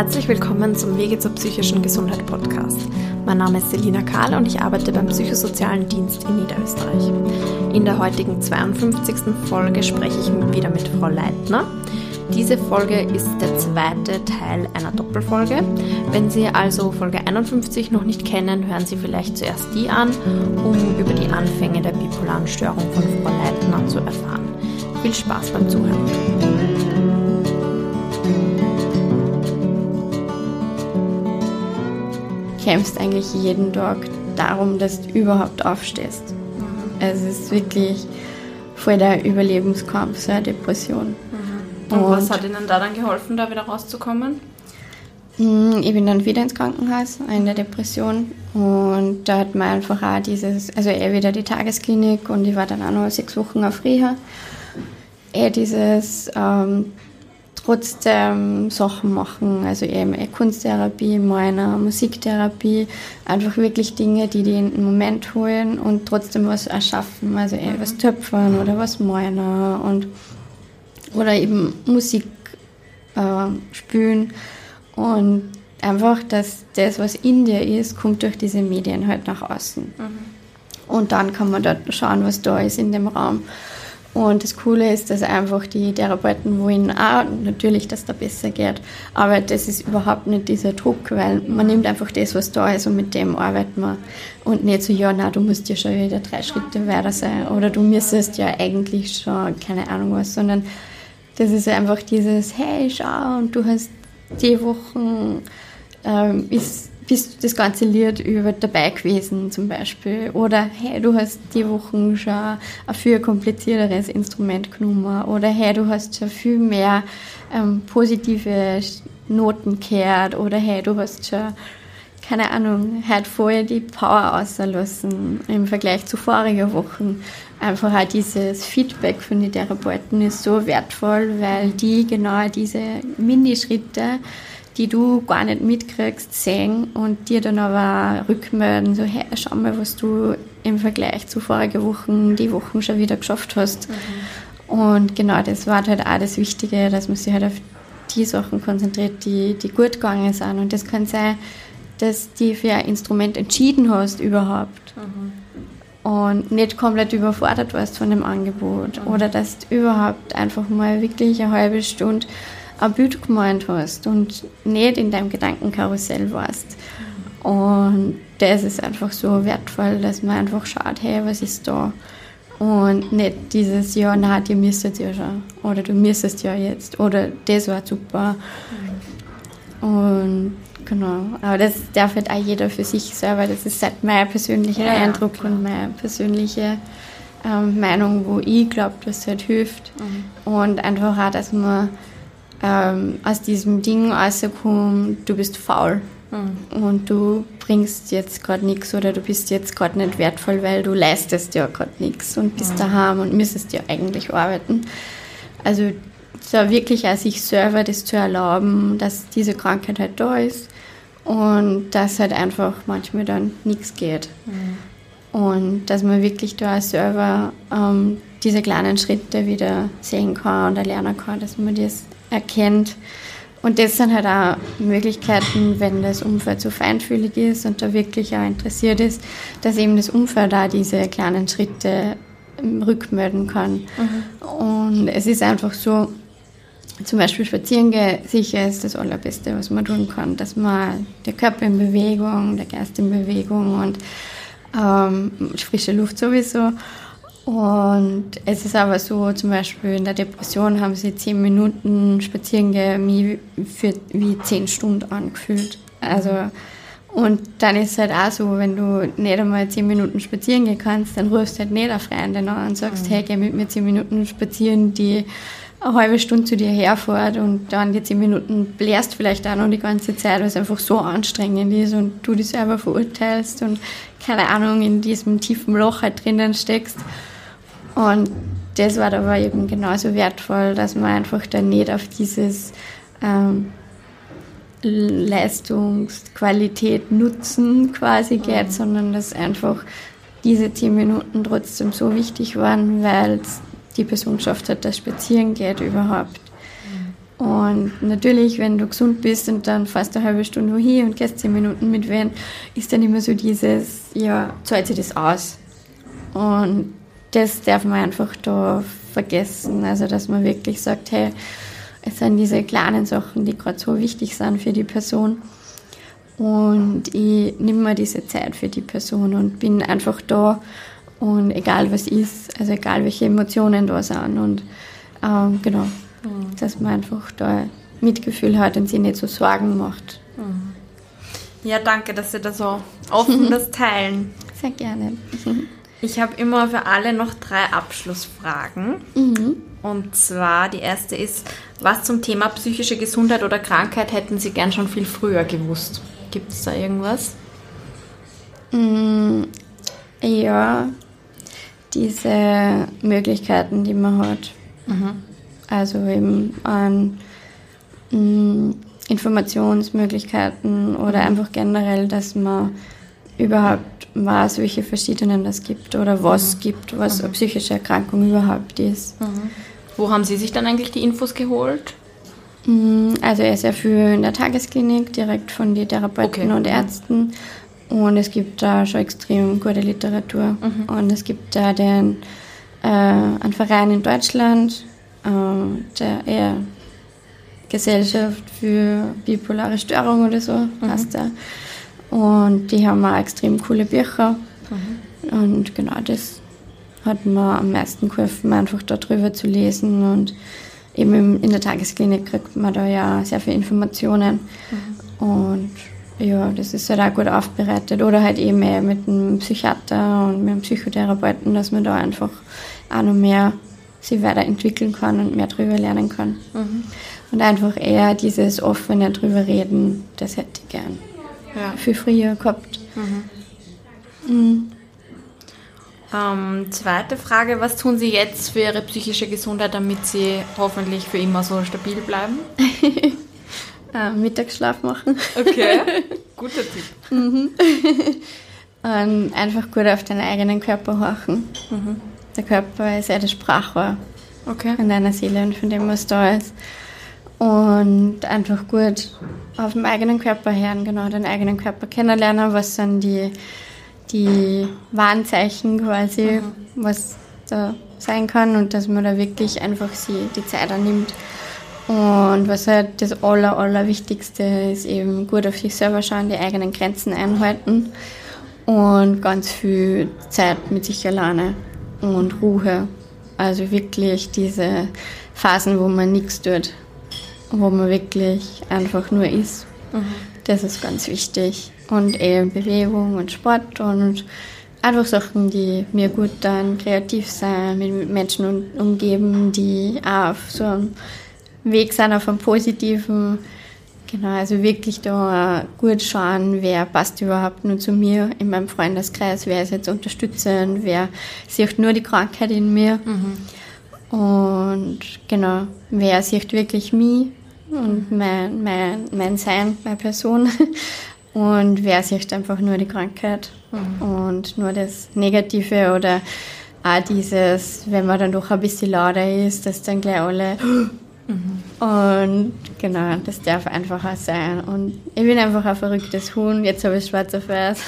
Herzlich willkommen zum Wege zur psychischen Gesundheit Podcast. Mein Name ist Selina Kahl und ich arbeite beim Psychosozialen Dienst in Niederösterreich. In der heutigen 52. Folge spreche ich wieder mit Frau Leitner. Diese Folge ist der zweite Teil einer Doppelfolge. Wenn Sie also Folge 51 noch nicht kennen, hören Sie vielleicht zuerst die an, um über die Anfänge der bipolaren Störung von Frau Leitner zu erfahren. Viel Spaß beim Zuhören. Kämpfst eigentlich jeden Tag darum, dass du überhaupt aufstehst. Mhm. Es ist wirklich voll der Überlebenskampf, so eine Depression. Mhm. Und, Und, was hat Ihnen da dann geholfen, da wieder rauszukommen? Hm, ich bin dann wieder ins Krankenhaus in der Depression und da hat man einfach auch dieses, also eher wieder die Tagesklinik und ich war dann auch noch sechs Wochen auf Reha. Eher dieses ähm, trotzdem Sachen machen, also eben Kunsttherapie, meiner Musiktherapie, einfach wirklich Dinge, die die in den Moment holen und trotzdem was erschaffen, also eben was töpfern oder was meiner und oder eben Musik äh, spielen und einfach, dass das, was in dir ist, kommt durch diese Medien halt nach außen. Mhm. Und dann kann man dort schauen, was da ist in dem Raum. Und das Coole ist, dass einfach die Therapeuten wollen auch natürlich, dass da besser geht. Aber das ist überhaupt nicht dieser Druck, weil man nimmt einfach das, was da ist und mit dem arbeitet man. Und nicht so, ja, na, du musst ja schon wieder drei Schritte weiter sein oder du müsstest ja eigentlich schon keine Ahnung was, sondern das ist einfach dieses, hey, schau, und du hast die Wochen ähm, ist bist du das ganze Lied über dabei gewesen zum Beispiel. Oder hey, du hast die Wochen schon ein viel komplizierteres Instrument genommen. Oder hey, du hast schon viel mehr ähm, positive Noten gehört. Oder hey, du hast schon, keine Ahnung, halt vorher die Power auslassen im Vergleich zu vorigen Wochen. Einfach auch dieses Feedback von den Therapeuten ist so wertvoll, weil die genau diese Minischritte die du gar nicht mitkriegst, sehen und dir dann aber rückmelden, so, hey, schau mal, was du im Vergleich zu vorigen Wochen, die Wochen schon wieder geschafft hast. Mhm. Und genau, das war halt auch das Wichtige, dass man sich halt auf die Sachen konzentriert, die, die gut gegangen sind. Und das kann sein, dass du für ein Instrument entschieden hast überhaupt. Mhm und nicht komplett überfordert warst von dem Angebot mhm. oder dass du überhaupt einfach mal wirklich eine halbe Stunde ein Bild gemeint hast und nicht in deinem Gedankenkarussell warst. Und das ist einfach so wertvoll, dass man einfach schaut, hey, was ist da? Und nicht dieses, ja, na, die müsstet ja schon. Oder du müsstest ja jetzt. Oder das war super. Und genau. Aber das darf halt auch jeder für sich selber. Das ist halt mein persönlicher ja, Eindruck ja, und meine persönliche ähm, Meinung, wo ich glaube, dass es halt hilft. Mhm. Und einfach auch, dass man ähm, aus diesem Ding rauskommt, du bist faul mhm. und du bringst jetzt gerade nichts oder du bist jetzt gerade nicht wertvoll, weil du leistest ja gerade nichts und bist mhm. daheim und müsstest ja eigentlich arbeiten. Also so wirklich auch sich selber das zu erlauben, dass diese Krankheit halt da ist und dass halt einfach manchmal dann nichts geht. Mhm. Und dass man wirklich da selber ähm, diese kleinen Schritte wieder sehen kann und erlernen kann, dass man das erkennt. Und das sind halt auch Möglichkeiten, wenn das Umfeld so feinfühlig ist und da wirklich auch interessiert ist, dass eben das Umfeld da diese kleinen Schritte ähm, rückmelden kann. Mhm. Und es ist einfach so, zum Beispiel spazieren gehen, sicher ist das Allerbeste, was man tun kann, dass man der Körper in Bewegung, der Geist in Bewegung und ähm, frische Luft sowieso und es ist aber so, zum Beispiel in der Depression haben sie zehn Minuten Spazierengehen für wie zehn Stunden angefühlt. Also, und dann ist es halt auch so, wenn du nicht einmal zehn Minuten spazieren gehen kannst, dann rufst du halt nicht eine Freundin an und sagst, mhm. hey, geh mit mir zehn Minuten spazieren, die eine halbe Stunde zu dir herfährt und dann die zehn Minuten blärst vielleicht auch noch die ganze Zeit, weil es einfach so anstrengend ist und du dich selber verurteilst und keine Ahnung, in diesem tiefen Loch halt drinnen steckst. Und das war aber eben genauso wertvoll, dass man einfach dann nicht auf dieses ähm, Leistungsqualität Nutzen quasi geht, mhm. sondern dass einfach diese zehn Minuten trotzdem so wichtig waren, weil die Person geschafft hat, dass Spazieren geht überhaupt. Und natürlich, wenn du gesund bist und dann fast eine halbe Stunde wohin und gehst zehn Minuten mit wen, ist dann immer so dieses, ja, zahlt sich das aus. Und das darf man einfach da vergessen. Also, dass man wirklich sagt, hey, es sind diese kleinen Sachen, die gerade so wichtig sind für die Person. Und ich nehme mir diese Zeit für die Person und bin einfach da. Und egal was ist, also egal welche Emotionen da sind. Und ähm, genau, mhm. dass man einfach da Mitgefühl hat und sich nicht so Sorgen macht. Mhm. Ja, danke, dass Sie da so offen das teilen. Sehr gerne. Ich habe immer für alle noch drei Abschlussfragen. Mhm. Und zwar die erste ist, was zum Thema psychische Gesundheit oder Krankheit hätten Sie gern schon viel früher gewusst? Gibt es da irgendwas? Mm, ja, diese Möglichkeiten, die man hat. Mhm. Also eben an mm, Informationsmöglichkeiten oder mhm. einfach generell, dass man überhaupt weiß, welche verschiedenen es gibt oder was mhm. gibt, was mhm. eine psychische Erkrankung überhaupt ist. Mhm. Wo haben Sie sich dann eigentlich die Infos geholt? Mm, also er ist ja für in der Tagesklinik, direkt von den Therapeuten okay. und Ärzten. Und es gibt da schon extrem gute Literatur. Mhm. Und es gibt da den, äh, einen Verein in Deutschland, äh, der eher Gesellschaft für bipolare Störung oder so mhm. heißt der. Und die haben auch extrem coole Bücher. Mhm. Und genau das hat mir am meisten geholfen, einfach darüber zu lesen. Und eben in der Tagesklinik kriegt man da ja sehr viele Informationen. Mhm. Und ja, das ist halt auch gut aufbereitet. Oder halt eben mehr mit einem Psychiater und mit einem Psychotherapeuten, dass man da einfach auch noch mehr sich weiterentwickeln kann und mehr drüber lernen kann. Mhm. Und einfach eher dieses offene drüber reden, das hätte ich gern ja. viel früher gehabt. Mhm. Mhm. Ähm, zweite Frage, was tun Sie jetzt für Ihre psychische Gesundheit, damit Sie hoffentlich für immer so stabil bleiben? äh, Mittagsschlaf machen. Okay, guter Tipp. Mhm. Und einfach gut auf den eigenen Körper horchen. Mhm. Der Körper ist ja das Sprachrohr okay. von deiner Seele und von dem, was da ist. Und einfach gut auf den eigenen Körper hören, genau, den eigenen Körper kennenlernen, was sind die, die Warnzeichen quasi, mhm. was da sein kann und dass man da wirklich einfach sie die Zeit annimmt. Und was halt das Aller, Allerwichtigste ist, eben gut auf sich selber schauen, die eigenen Grenzen einhalten und ganz viel Zeit mit sich alleine und Ruhe. Also wirklich diese Phasen, wo man nichts tut, wo man wirklich einfach nur ist. Mhm. Das ist ganz wichtig. Und eben Bewegung und Sport und einfach Sachen, die mir gut dann kreativ sein, mit Menschen umgeben, die auch auf so einem Weg sind, auf einem positiven. Genau, also wirklich da gut schauen, wer passt überhaupt nur zu mir in meinem Freundeskreis, wer ist jetzt unterstützend, wer sieht nur die Krankheit in mir. Mhm. Und genau, wer sieht wirklich mich und mein, mein, mein Sein, meine Person. Und wer sieht einfach nur die Krankheit mhm. und nur das Negative oder auch dieses, wenn man dann doch ein bisschen lauter ist, dass dann gleich alle. Mhm. Und genau, das darf einfacher sein. Und ich bin einfach ein verrücktes Huhn. Jetzt habe ich schwarz auf weiß.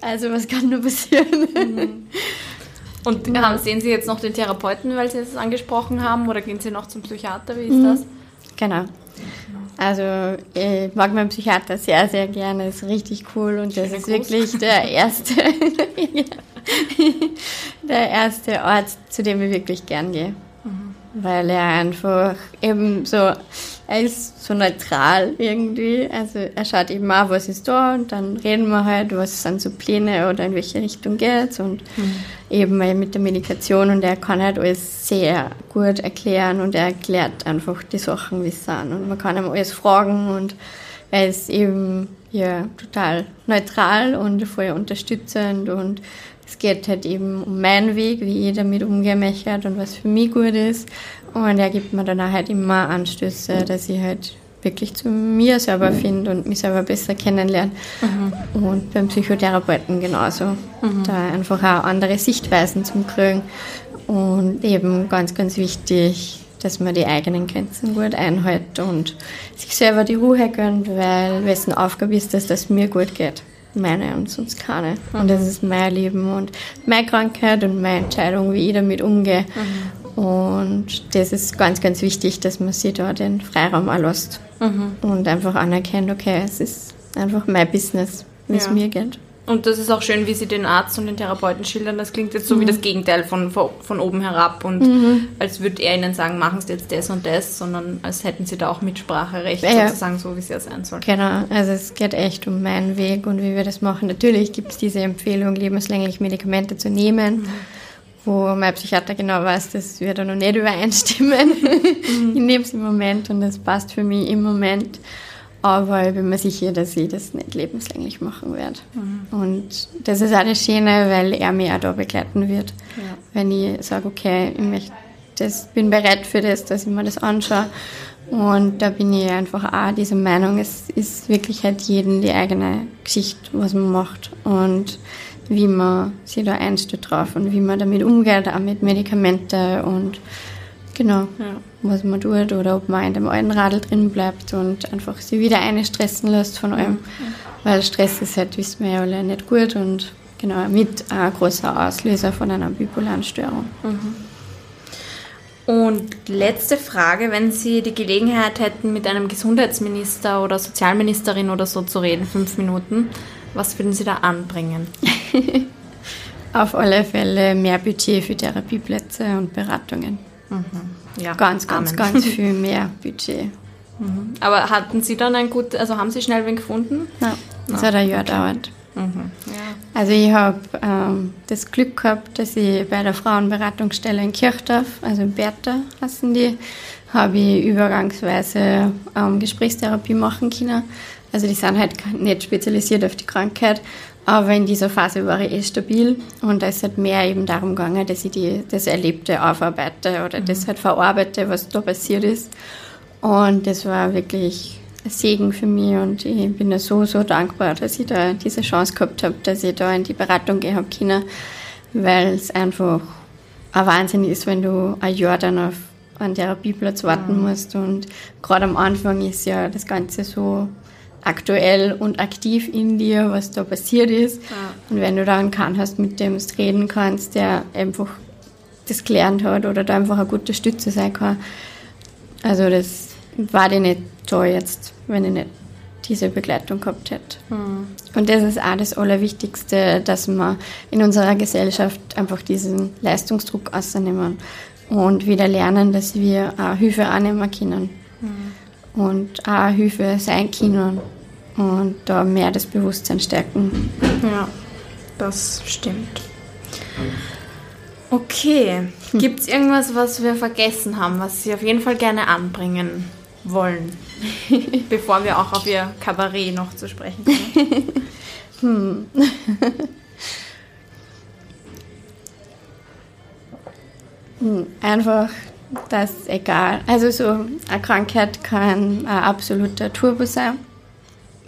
also, was kann nur passieren? Mhm. Und ja. sehen Sie jetzt noch den Therapeuten, weil Sie es angesprochen haben, oder gehen Sie noch zum Psychiater? Wie ist mhm. das? Genau. Also ich mag meinen Psychiater sehr, sehr gerne, ist richtig cool und das ist groß. wirklich der erste, der erste Ort, zu dem ich wirklich gern gehe. Weil er einfach eben so er ist so neutral irgendwie. Also er schaut eben auch, was ist da und dann reden wir halt, was sind so Pläne oder in welche Richtung geht's und mhm. eben mit der Medikation und er kann halt alles sehr gut erklären und er erklärt einfach die Sachen, wie es sind und man kann ihm alles fragen und er ist eben ja total neutral und voll unterstützend und es geht halt eben um meinen Weg, wie ich damit umgehen möchte und was für mich gut ist. Und er gibt mir dann auch halt immer Anstöße, dass ich halt wirklich zu mir selber finde und mich selber besser kennenlerne. Mhm. Und beim Psychotherapeuten genauso. Mhm. Da einfach auch andere Sichtweisen zum Kriegen. Und eben ganz, ganz wichtig, dass man die eigenen Grenzen gut einhält und sich selber die Ruhe gönnt, weil wessen Aufgabe ist es, dass es mir gut geht. Meine und sonst keine. Mhm. Und das ist mein Leben und meine Krankheit und meine Entscheidung, wie ich damit umgehe. Mhm. Und das ist ganz, ganz wichtig, dass man sich da den Freiraum erlässt mhm. und einfach anerkennt, okay, es ist einfach mein Business, wie es mir geht. Und das ist auch schön, wie Sie den Arzt und den Therapeuten schildern. Das klingt jetzt so mhm. wie das Gegenteil von, von oben herab und mhm. als würde er Ihnen sagen, machen Sie jetzt das und das, sondern als hätten Sie da auch Mitspracherecht, ja. sozusagen so, wie es ja sein soll. Genau, also es geht echt um meinen Weg und wie wir das machen. Natürlich gibt es diese Empfehlung, lebenslänglich Medikamente zu nehmen. Mhm wo mein Psychiater genau weiß, dass wir da noch nicht übereinstimmen. Mhm. ich nehme es im Moment und das passt für mich im Moment. Aber ich bin mir sicher, dass ich das nicht lebenslänglich machen werde. Mhm. Und das ist auch das Schöne, weil er mich auch da begleiten wird. Ja. Wenn ich sage, okay, ich möchte das, bin bereit für das, dass ich mir das anschaue. Und da bin ich einfach auch dieser Meinung, es ist wirklich halt jedem die eigene Geschichte, was man macht und wie man sich da einstellt drauf und wie man damit umgeht, auch mit Medikamenten und genau. Ja was man tut oder ob man in dem alten Radl drin bleibt und einfach sich wieder eine stressen lässt von allem. Mhm. Weil Stress ist halt, wissen wir ja alle, nicht gut und genau mit ein großer Auslöser von einer bipolaren Störung. Mhm. Und letzte Frage, wenn Sie die Gelegenheit hätten, mit einem Gesundheitsminister oder Sozialministerin oder so zu reden, fünf Minuten, was würden Sie da anbringen? Auf alle Fälle mehr Budget für Therapieplätze und Beratungen. Mhm. Ja, ganz, ganz, Amen. ganz viel mehr Budget. Mhm. Aber hatten Sie dann ein gut, also haben Sie schnell wen gefunden? Ja, das hat ein Jahr gedauert. Mhm. Ja. Also ich habe ähm, das Glück gehabt, dass ich bei der Frauenberatungsstelle in Kirchdorf, also in Bertha heißen die, habe ich übergangsweise ähm, Gesprächstherapie machen können. Also die sind halt nicht spezialisiert auf die Krankheit, aber in dieser Phase war ich eh stabil und es hat mehr eben darum gegangen, dass ich die, das Erlebte aufarbeite oder mhm. das halt verarbeite, was da passiert ist. Und das war wirklich ein Segen für mich und ich bin da so, so dankbar, dass ich da diese Chance gehabt habe, dass ich da in die Beratung gehen habe können, weil es einfach ein Wahnsinn ist, wenn du ein Jahr dann auf einen Therapieplatz warten mhm. musst und gerade am Anfang ist ja das Ganze so aktuell und aktiv in dir, was da passiert ist. Ja. Und wenn du dann keinen hast, mit dem du reden kannst, der einfach das gelernt hat oder da einfach eine gute Stütze sein kann. Also das war dir nicht toll jetzt, wenn ich nicht diese Begleitung gehabt hätte. Mhm. Und das ist auch das Allerwichtigste, dass wir in unserer Gesellschaft einfach diesen Leistungsdruck ausnehmen und wieder lernen, dass wir auch Hilfe annehmen können. Mhm und auch Hilfe sein können und da mehr das Bewusstsein stärken. Ja, das stimmt. Okay, hm. gibt es irgendwas, was wir vergessen haben, was Sie auf jeden Fall gerne anbringen wollen, bevor wir auch auf Ihr Kabarett noch zu sprechen kommen? hm. hm. Einfach dass egal, also so eine Krankheit kann ein absoluter Turbo sein,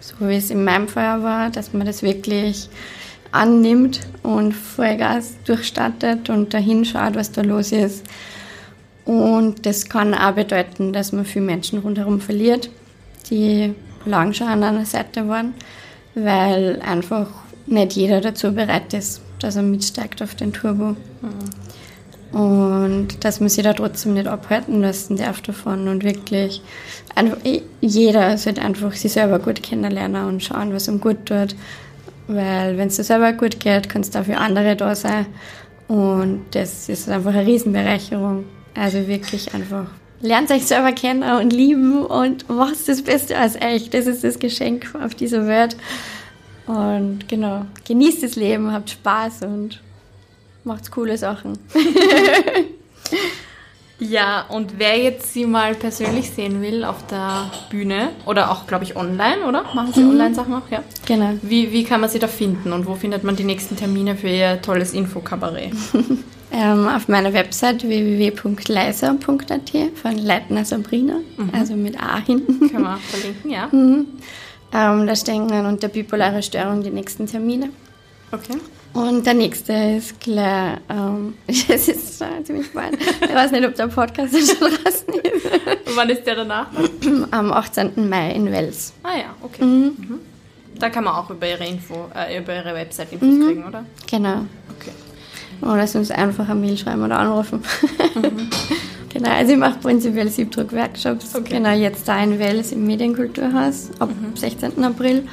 so wie es in meinem Fall war, dass man das wirklich annimmt und Vollgas durchstartet und dahin schaut, was da los ist. Und das kann auch bedeuten, dass man viele Menschen rundherum verliert, die lang schon an einer Seite waren, weil einfach nicht jeder dazu bereit ist, dass er mitsteigt auf den Turbo. Mhm. Und dass man sich da trotzdem nicht abhalten lassen darf davon und wirklich einfach, jeder sollte einfach sich selber gut kennenlernen und schauen, was ihm gut tut. Weil wenn es dir selber gut geht, kann es dafür andere da sein. Und das ist einfach eine Riesenbereicherung. Also wirklich einfach lernt euch selber kennen und lieben und macht das Beste aus euch. Das ist das Geschenk auf dieser Welt. Und genau, genießt das Leben, habt Spaß und macht coole Sachen. ja, und wer jetzt sie mal persönlich sehen will auf der Bühne oder auch, glaube ich, online, oder? Machen sie mhm. Online-Sachen auch, ja? Genau. Wie, wie kann man sie da finden und wo findet man die nächsten Termine für ihr tolles Infokabarett? ähm, auf meiner Website www.leiser.at von Leitner Sabrina, mhm. also mit A hinten. Können wir verlinken, ja. Mhm. Ähm, da stehen dann unter bipolare Störung die nächsten Termine. Okay. Und der nächste ist Claire. Ähm, das ist äh, ziemlich spannend. Ich weiß nicht, ob der Podcast schon draußen ist. Wann ist der danach? Am 18. Mai in Wels. Ah ja, okay. Mhm. Da kann man auch über ihre Info, äh, über ihre Website Infos mhm. kriegen, oder? Genau. Okay. Oder sonst einfach eine Mail schreiben oder anrufen. Mhm. genau, also ich mache prinzipiell Siebdruck-Workshops. Okay. Genau, jetzt da in Wels im Medienkulturhaus ab mhm. 16. April.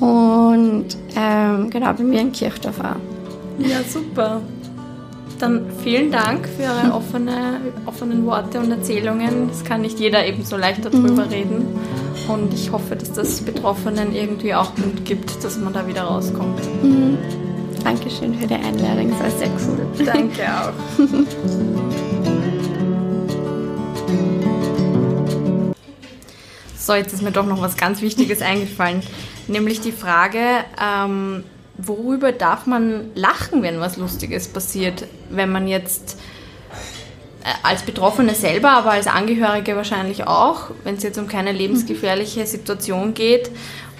Und ähm, genau, bei mir in Kirchdorf auch. Ja, super. Dann vielen Dank für eure offene, offenen Worte und Erzählungen. Es kann nicht jeder eben so leicht darüber mhm. reden. Und ich hoffe, dass das Betroffenen irgendwie auch Mut gibt, dass man da wieder rauskommt. Mhm. Dankeschön für die Einladung, das war sehr cool. Danke auch. so, jetzt ist mir doch noch was ganz Wichtiges eingefallen, nämlich die Frage, ähm, worüber darf man lachen, wenn was Lustiges passiert, wenn man jetzt äh, als Betroffene selber, aber als Angehörige wahrscheinlich auch, wenn es jetzt um keine lebensgefährliche Situation geht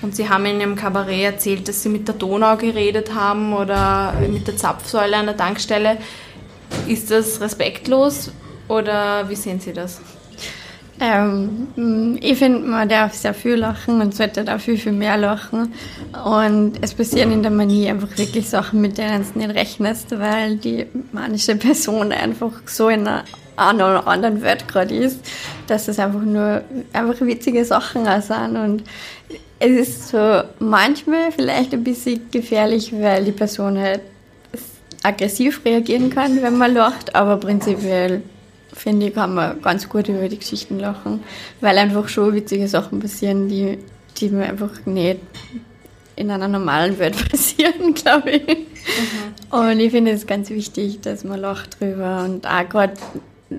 und Sie haben in Ihrem Kabarett erzählt, dass Sie mit der Donau geredet haben oder mit der Zapfsäule an der Tankstelle. Ist das respektlos oder wie sehen Sie das? Ähm, ich finde, man darf sehr viel lachen und sollte da viel, viel mehr lachen. Und es passieren in der Manie einfach wirklich Sachen, mit denen du nicht rechnest, weil die manische Person einfach so in einer anderen Welt gerade ist, dass es einfach nur einfach witzige Sachen auch sind. Und es ist so manchmal vielleicht ein bisschen gefährlich, weil die Person halt aggressiv reagieren kann, wenn man lacht, aber prinzipiell finde ich, kann man ganz gut über die Geschichten lachen, weil einfach schon witzige Sachen passieren, die, die mir einfach nicht in einer normalen Welt passieren, glaube ich. Mhm. Und ich finde es ganz wichtig, dass man lacht drüber und auch gerade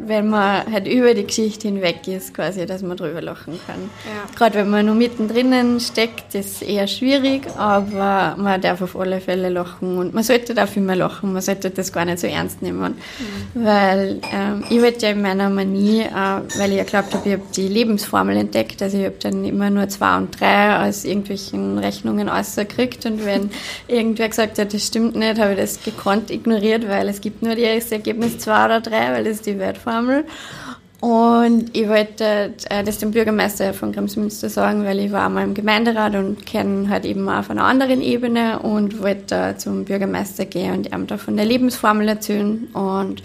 wenn man halt über die Geschichte hinweg ist, quasi, dass man drüber lachen kann. Ja. Gerade wenn man nur mittendrin steckt, ist es eher schwierig, aber man darf auf alle Fälle lachen und man sollte dafür mehr lachen, man sollte das gar nicht so ernst nehmen. Mhm. Weil ähm, ich wollte ja in meiner Manie, äh, weil ich ja glaubt habe, ich habe die Lebensformel entdeckt, also ich habe dann immer nur zwei und drei aus irgendwelchen Rechnungen rausgekriegt und wenn irgendwer gesagt hat, das stimmt nicht, habe ich das gekonnt ignoriert, weil es gibt nur das Ergebnis zwei oder drei, weil das die Wert Formel. Und ich wollte äh, das dem Bürgermeister von Grimsmünster sagen, weil ich war einmal im Gemeinderat und kenne halt eben auf einer anderen Ebene und wollte zum Bürgermeister gehen und ihm da von der Lebensformel erzählen. Und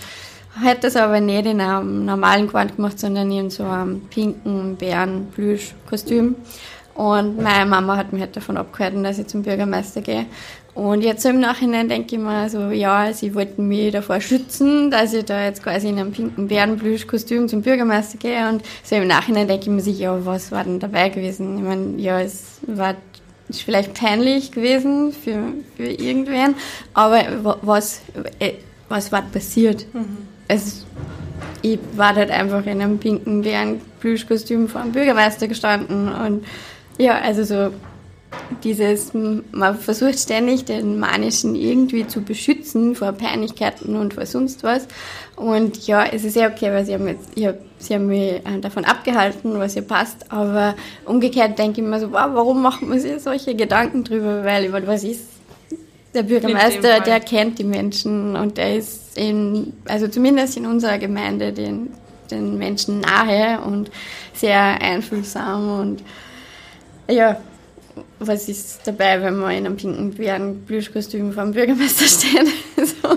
hätte das aber nicht in einem normalen Gewand gemacht, sondern in so einem pinken Bären-Plüsch-Kostüm. Und meine Mama hat mich halt davon abgehalten, dass ich zum Bürgermeister gehe. Und jetzt im Nachhinein denke ich mir so, ja, sie wollten mich davor schützen, dass ich da jetzt quasi in einem pinken Bärenplüschkostüm zum Bürgermeister gehe. Und so im Nachhinein denke ich mir sich, ja, was war denn dabei gewesen? Ich meine, ja, es war ist vielleicht peinlich gewesen für, für irgendwen, aber was, äh, was war passiert? Mhm. Es, ich war halt einfach in einem pinken Bärenplüschkostüm vor dem Bürgermeister gestanden und ja, also so dieses, man versucht ständig den Manischen irgendwie zu beschützen vor Peinlichkeiten und vor sonst was. Und ja, es ist sehr okay, weil sie haben, jetzt, ich hab, sie haben mich äh, davon abgehalten, was ihr passt. Aber umgekehrt denke ich mir so, wow, warum macht man sich solche Gedanken drüber? Weil, was ist, der Bürgermeister, der kennt die Menschen und der ist in, also zumindest in unserer Gemeinde den, den Menschen nahe und sehr einfühlsam und ja, was ist dabei, wenn man in einem pinken Bärenplüschkostüm vor dem Bürgermeister steht. so.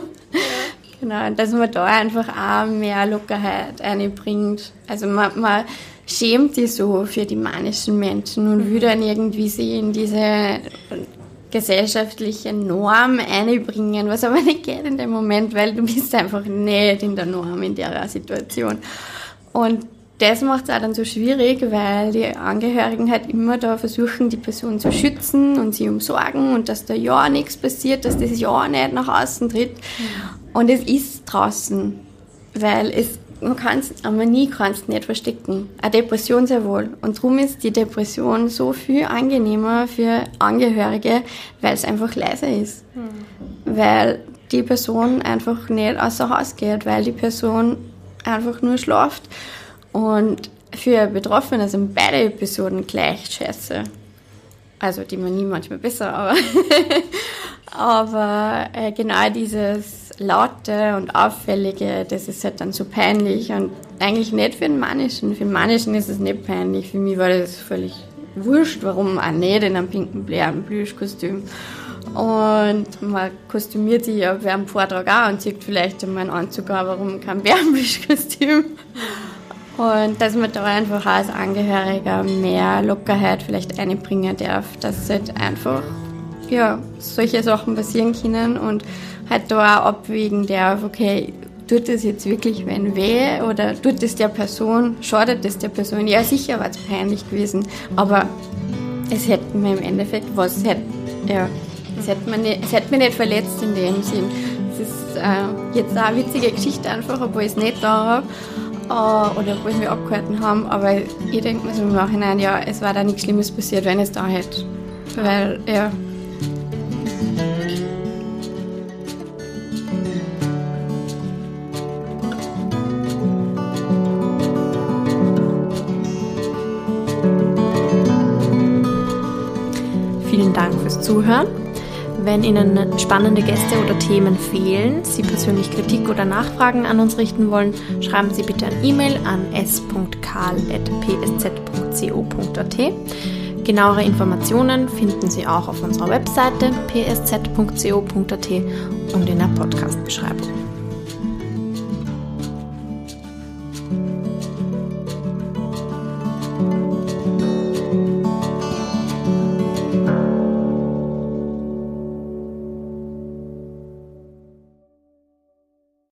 Genau, dass man da einfach auch mehr Lockerheit einbringt. Also man, man schämt sich so für die manischen Menschen und will dann irgendwie sie in diese gesellschaftliche Norm einbringen, was aber nicht geht in dem Moment, weil du bist einfach nicht in der Norm in der Situation. Und das macht es auch dann so schwierig, weil die Angehörigen halt immer da versuchen, die Person zu schützen und sie umsorgen und dass da ja nichts passiert, dass das ja nicht nach außen tritt. Und es ist draußen, weil es, man kann es, aber nie kannst nicht verstecken. Eine Depression sehr wohl. Und darum ist die Depression so viel angenehmer für Angehörige, weil es einfach leiser ist. Mhm. Weil die Person einfach nicht außer Haus geht, weil die Person einfach nur schlaft. Und für Betroffene sind beide Episoden gleich scheiße. Also die man nie manchmal besser, aber, Aber äh, genau dieses Laute und Auffällige, das ist halt dann so peinlich und eigentlich nicht für den Mannischen. Für den Mannischen ist es nicht peinlich. Für mich war das völlig wurscht, warum auch nicht in einem pinken Plüschkostüm. Und man kostümiert sich ja während dem Vortrag auch und sieht vielleicht in meinen Anzug auch, warum kein Bärenplüschkostüm. Und dass man da einfach als Angehöriger mehr Lockerheit vielleicht einbringen darf, dass halt einfach ja, solche Sachen passieren können und halt da auch abwägen darf, okay, tut es jetzt wirklich wen weh oder tut es der Person, schadet es der Person? Ja, sicher war es peinlich gewesen, aber es hätte mir im Endeffekt was, hätte, ja, es hätte, mir nicht, es hätte mich nicht verletzt in dem Sinn. Es ist äh, jetzt auch eine witzige Geschichte einfach, obwohl ich es nicht da habe äh, oder obwohl wir abgehalten haben, aber ich denke mir so im Nachhinein, ja, es war da nichts Schlimmes passiert, wenn es da hätte. Weil, ja, Vielen Dank fürs Zuhören. Wenn Ihnen spannende Gäste oder Themen fehlen, Sie persönlich Kritik oder Nachfragen an uns richten wollen, schreiben Sie bitte ein E-Mail an s.karl.psz.co.at. Genauere Informationen finden Sie auch auf unserer Webseite psz.co.at und in der Podcast-Beschreibung.